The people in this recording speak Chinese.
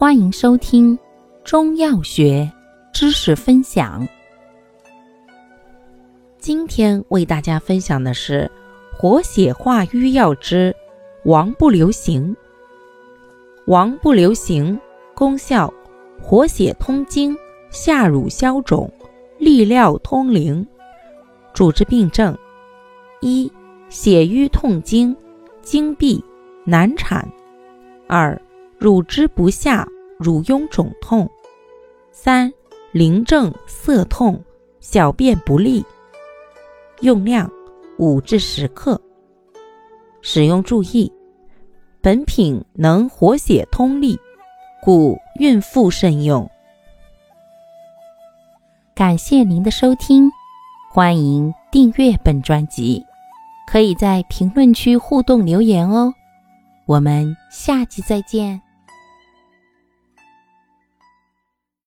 欢迎收听中药学知识分享。今天为大家分享的是活血化瘀药之王不留行。王不留行功效：活血通经，下乳消肿，利尿通淋。主治病症：一、血瘀痛经，经闭，难产；二、乳汁不下，乳痈肿痛；三、淋症涩痛，小便不利。用量五至十克。使用注意：本品能活血通利，故孕妇慎用。感谢您的收听，欢迎订阅本专辑，可以在评论区互动留言哦。我们下期再见。